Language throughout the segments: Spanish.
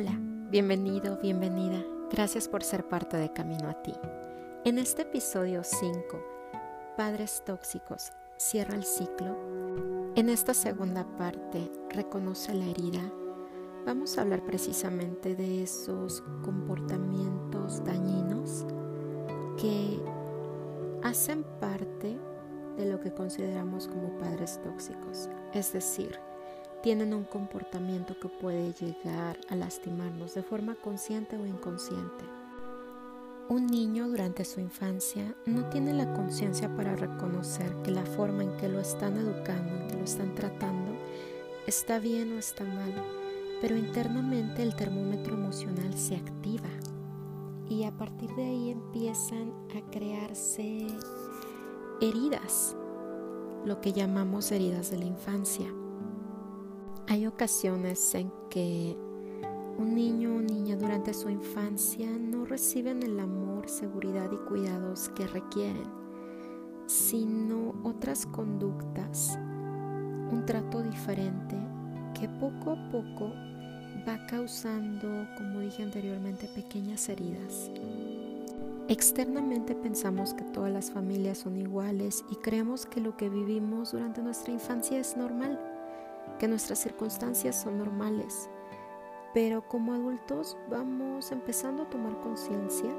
Hola, bienvenido, bienvenida. Gracias por ser parte de Camino a ti. En este episodio 5, Padres Tóxicos, cierra el ciclo. En esta segunda parte, Reconoce la herida. Vamos a hablar precisamente de esos comportamientos dañinos que hacen parte de lo que consideramos como padres tóxicos. Es decir, tienen un comportamiento que puede llegar a lastimarnos de forma consciente o inconsciente. Un niño durante su infancia no tiene la conciencia para reconocer que la forma en que lo están educando, en que lo están tratando, está bien o está mal, pero internamente el termómetro emocional se activa y a partir de ahí empiezan a crearse heridas, lo que llamamos heridas de la infancia. Hay ocasiones en que un niño o niña durante su infancia no reciben el amor, seguridad y cuidados que requieren, sino otras conductas, un trato diferente que poco a poco va causando, como dije anteriormente, pequeñas heridas. Externamente pensamos que todas las familias son iguales y creemos que lo que vivimos durante nuestra infancia es normal que nuestras circunstancias son normales, pero como adultos vamos empezando a tomar conciencia,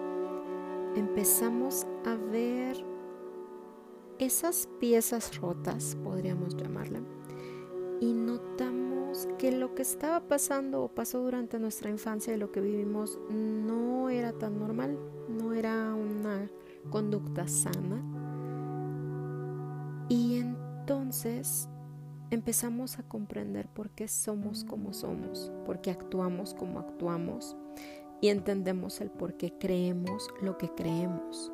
empezamos a ver esas piezas rotas, podríamos llamarla, y notamos que lo que estaba pasando o pasó durante nuestra infancia y lo que vivimos no era tan normal, no era una conducta sana. Y entonces empezamos a comprender por qué somos como somos, por qué actuamos como actuamos y entendemos el por qué creemos lo que creemos.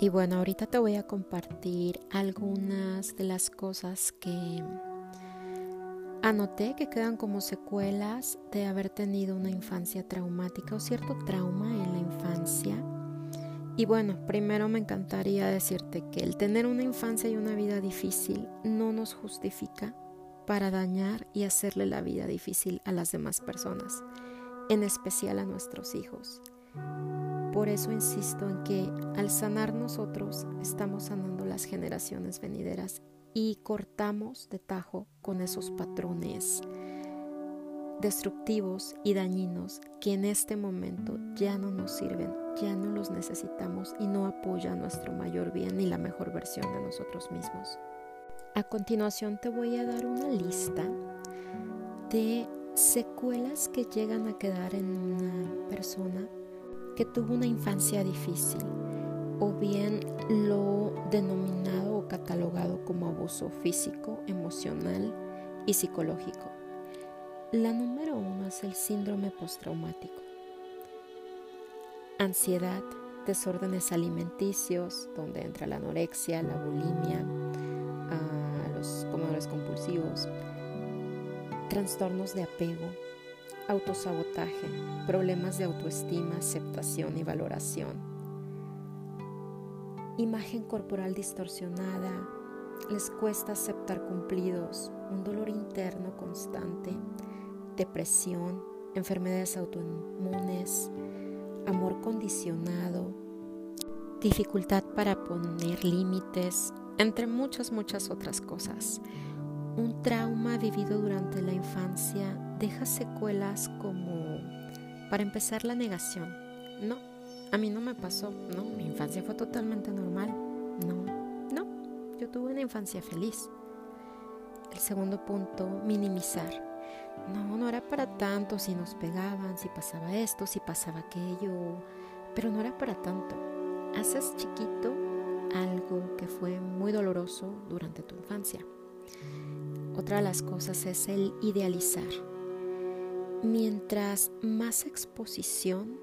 Y bueno, ahorita te voy a compartir algunas de las cosas que anoté que quedan como secuelas de haber tenido una infancia traumática o cierto trauma en la infancia y bueno, primero me encantaría decirte que el tener una infancia y una vida difícil no nos justifica para dañar y hacerle la vida difícil a las demás personas, en especial a nuestros hijos. Por eso insisto en que al sanar nosotros estamos sanando las generaciones venideras y cortamos de tajo con esos patrones destructivos y dañinos que en este momento ya no nos sirven, ya no los necesitamos y no apoyan nuestro mayor bien ni la mejor versión de nosotros mismos. A continuación te voy a dar una lista de secuelas que llegan a quedar en una persona que tuvo una infancia difícil o bien lo denominado o catalogado como abuso físico, emocional y psicológico. La número uno es el síndrome postraumático. Ansiedad, desórdenes alimenticios, donde entra la anorexia, la bulimia, los comedores compulsivos, trastornos de apego, autosabotaje, problemas de autoestima, aceptación y valoración, imagen corporal distorsionada, les cuesta aceptar cumplidos, un dolor interno constante, depresión, enfermedades autoinmunes, amor condicionado, dificultad para poner límites, entre muchas, muchas otras cosas. Un trauma vivido durante la infancia deja secuelas como, para empezar, la negación. No, a mí no me pasó, no, mi infancia fue totalmente normal. No, no, yo tuve una infancia feliz. El segundo punto, minimizar. No, no era para tanto si nos pegaban, si pasaba esto, si pasaba aquello, pero no era para tanto. Haces chiquito algo que fue muy doloroso durante tu infancia. Otra de las cosas es el idealizar. Mientras más exposición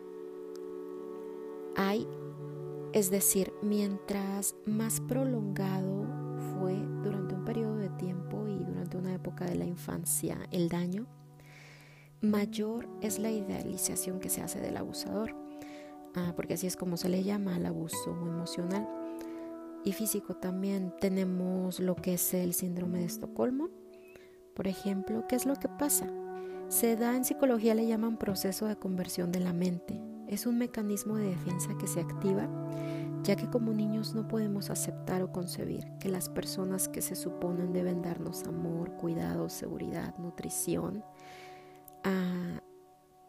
hay, es decir, mientras más prolongado fue durante de la infancia el daño, mayor es la idealización que se hace del abusador, ah, porque así es como se le llama al abuso emocional y físico. También tenemos lo que es el síndrome de Estocolmo. Por ejemplo, ¿qué es lo que pasa? Se da en psicología, le llaman proceso de conversión de la mente. Es un mecanismo de defensa que se activa ya que como niños no podemos aceptar o concebir que las personas que se suponen deben darnos amor, cuidado, seguridad, nutrición, ah,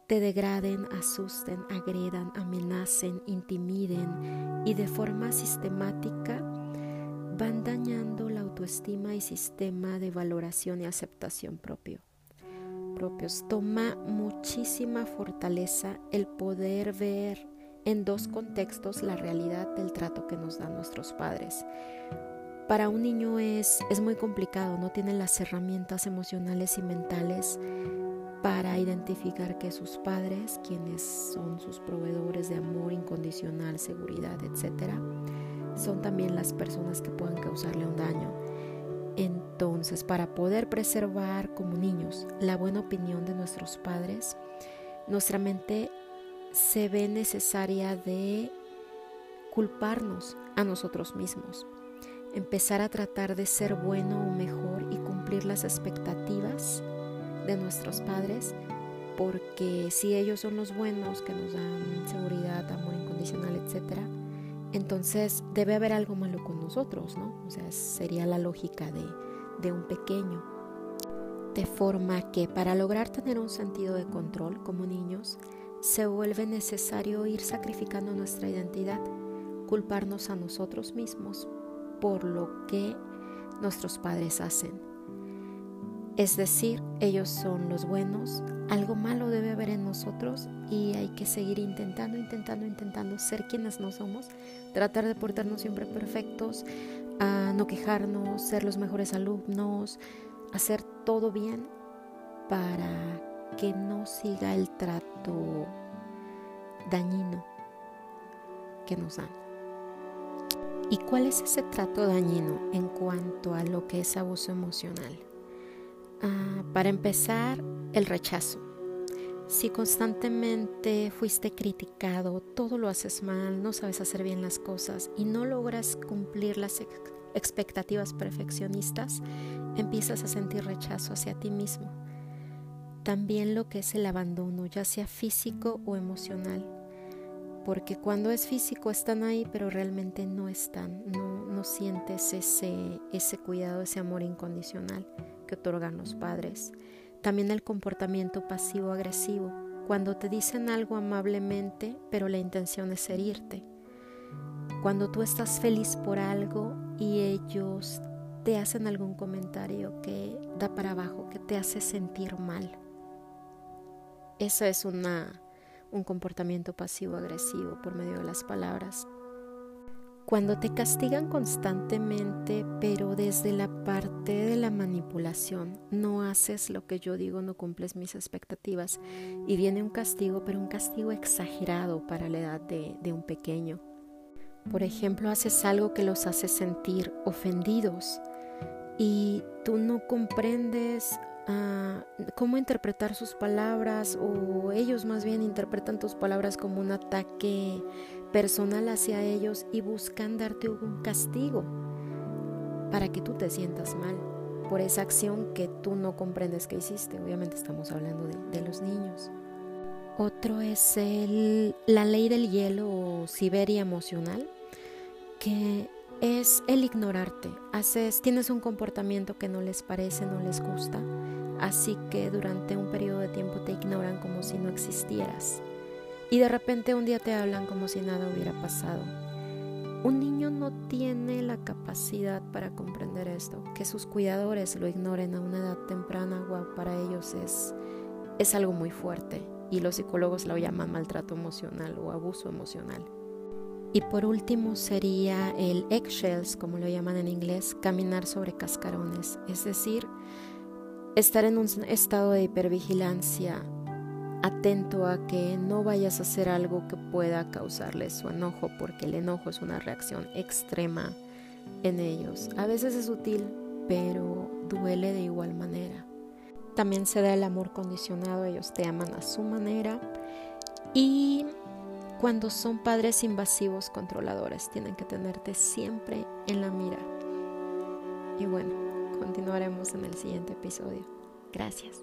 te degraden, asusten, agredan, amenacen, intimiden y de forma sistemática van dañando la autoestima y sistema de valoración y aceptación propio propios. Toma muchísima fortaleza el poder ver en dos contextos la realidad del trato que nos dan nuestros padres. Para un niño es, es muy complicado, no tiene las herramientas emocionales y mentales para identificar que sus padres, quienes son sus proveedores de amor incondicional, seguridad, etc., son también las personas que puedan causarle un daño. Entonces, para poder preservar como niños la buena opinión de nuestros padres, nuestra mente se ve necesaria de culparnos a nosotros mismos, empezar a tratar de ser bueno o mejor y cumplir las expectativas de nuestros padres, porque si ellos son los buenos que nos dan seguridad, amor incondicional, etc., entonces debe haber algo malo con nosotros, ¿no? O sea, sería la lógica de, de un pequeño. De forma que para lograr tener un sentido de control como niños, se vuelve necesario ir sacrificando nuestra identidad, culparnos a nosotros mismos por lo que nuestros padres hacen. Es decir, ellos son los buenos, algo malo debe haber en nosotros y hay que seguir intentando, intentando, intentando ser quienes no somos, tratar de portarnos siempre perfectos, a no quejarnos, ser los mejores alumnos, hacer todo bien para que no siga el trato dañino que nos dan. ¿Y cuál es ese trato dañino en cuanto a lo que es abuso emocional? Ah, para empezar, el rechazo. Si constantemente fuiste criticado, todo lo haces mal, no sabes hacer bien las cosas y no logras cumplir las expectativas perfeccionistas, empiezas a sentir rechazo hacia ti mismo también lo que es el abandono, ya sea físico o emocional. Porque cuando es físico están ahí, pero realmente no están, no, sientes ese, ese cuidado, ese amor incondicional que otorgan los padres. También el comportamiento pasivo-agresivo, cuando te dicen algo amablemente, pero la intención es herirte. Cuando tú estás feliz por algo y ellos te hacen algún comentario que da para abajo, que te hace sentir mal. Eso es una, un comportamiento pasivo-agresivo por medio de las palabras. Cuando te castigan constantemente, pero desde la parte de la manipulación, no haces lo que yo digo, no cumples mis expectativas y viene un castigo, pero un castigo exagerado para la edad de, de un pequeño. Por ejemplo, haces algo que los hace sentir ofendidos y tú no comprendes cómo interpretar sus palabras o ellos más bien interpretan tus palabras como un ataque personal hacia ellos y buscan darte un castigo para que tú te sientas mal por esa acción que tú no comprendes que hiciste. Obviamente estamos hablando de, los niños. Otro es la ley del hielo o Siberia emocional, que es el ignorarte. Haces, tienes un comportamiento que no les parece, no les gusta Así que durante un periodo de tiempo te ignoran como si no existieras. Y de repente un día te hablan como si nada hubiera pasado. Un niño no tiene la capacidad para comprender esto. Que sus cuidadores lo ignoren a una edad temprana, para ellos es, es algo muy fuerte. Y los psicólogos lo llaman maltrato emocional o abuso emocional. Y por último sería el eggshells, como lo llaman en inglés, caminar sobre cascarones. Es decir, estar en un estado de hipervigilancia, atento a que no vayas a hacer algo que pueda causarles su enojo, porque el enojo es una reacción extrema en ellos. A veces es sutil, pero duele de igual manera. También se da el amor condicionado, ellos te aman a su manera. Y cuando son padres invasivos controladores, tienen que tenerte siempre en la mira. Y bueno, Continuaremos en el siguiente episodio. Gracias.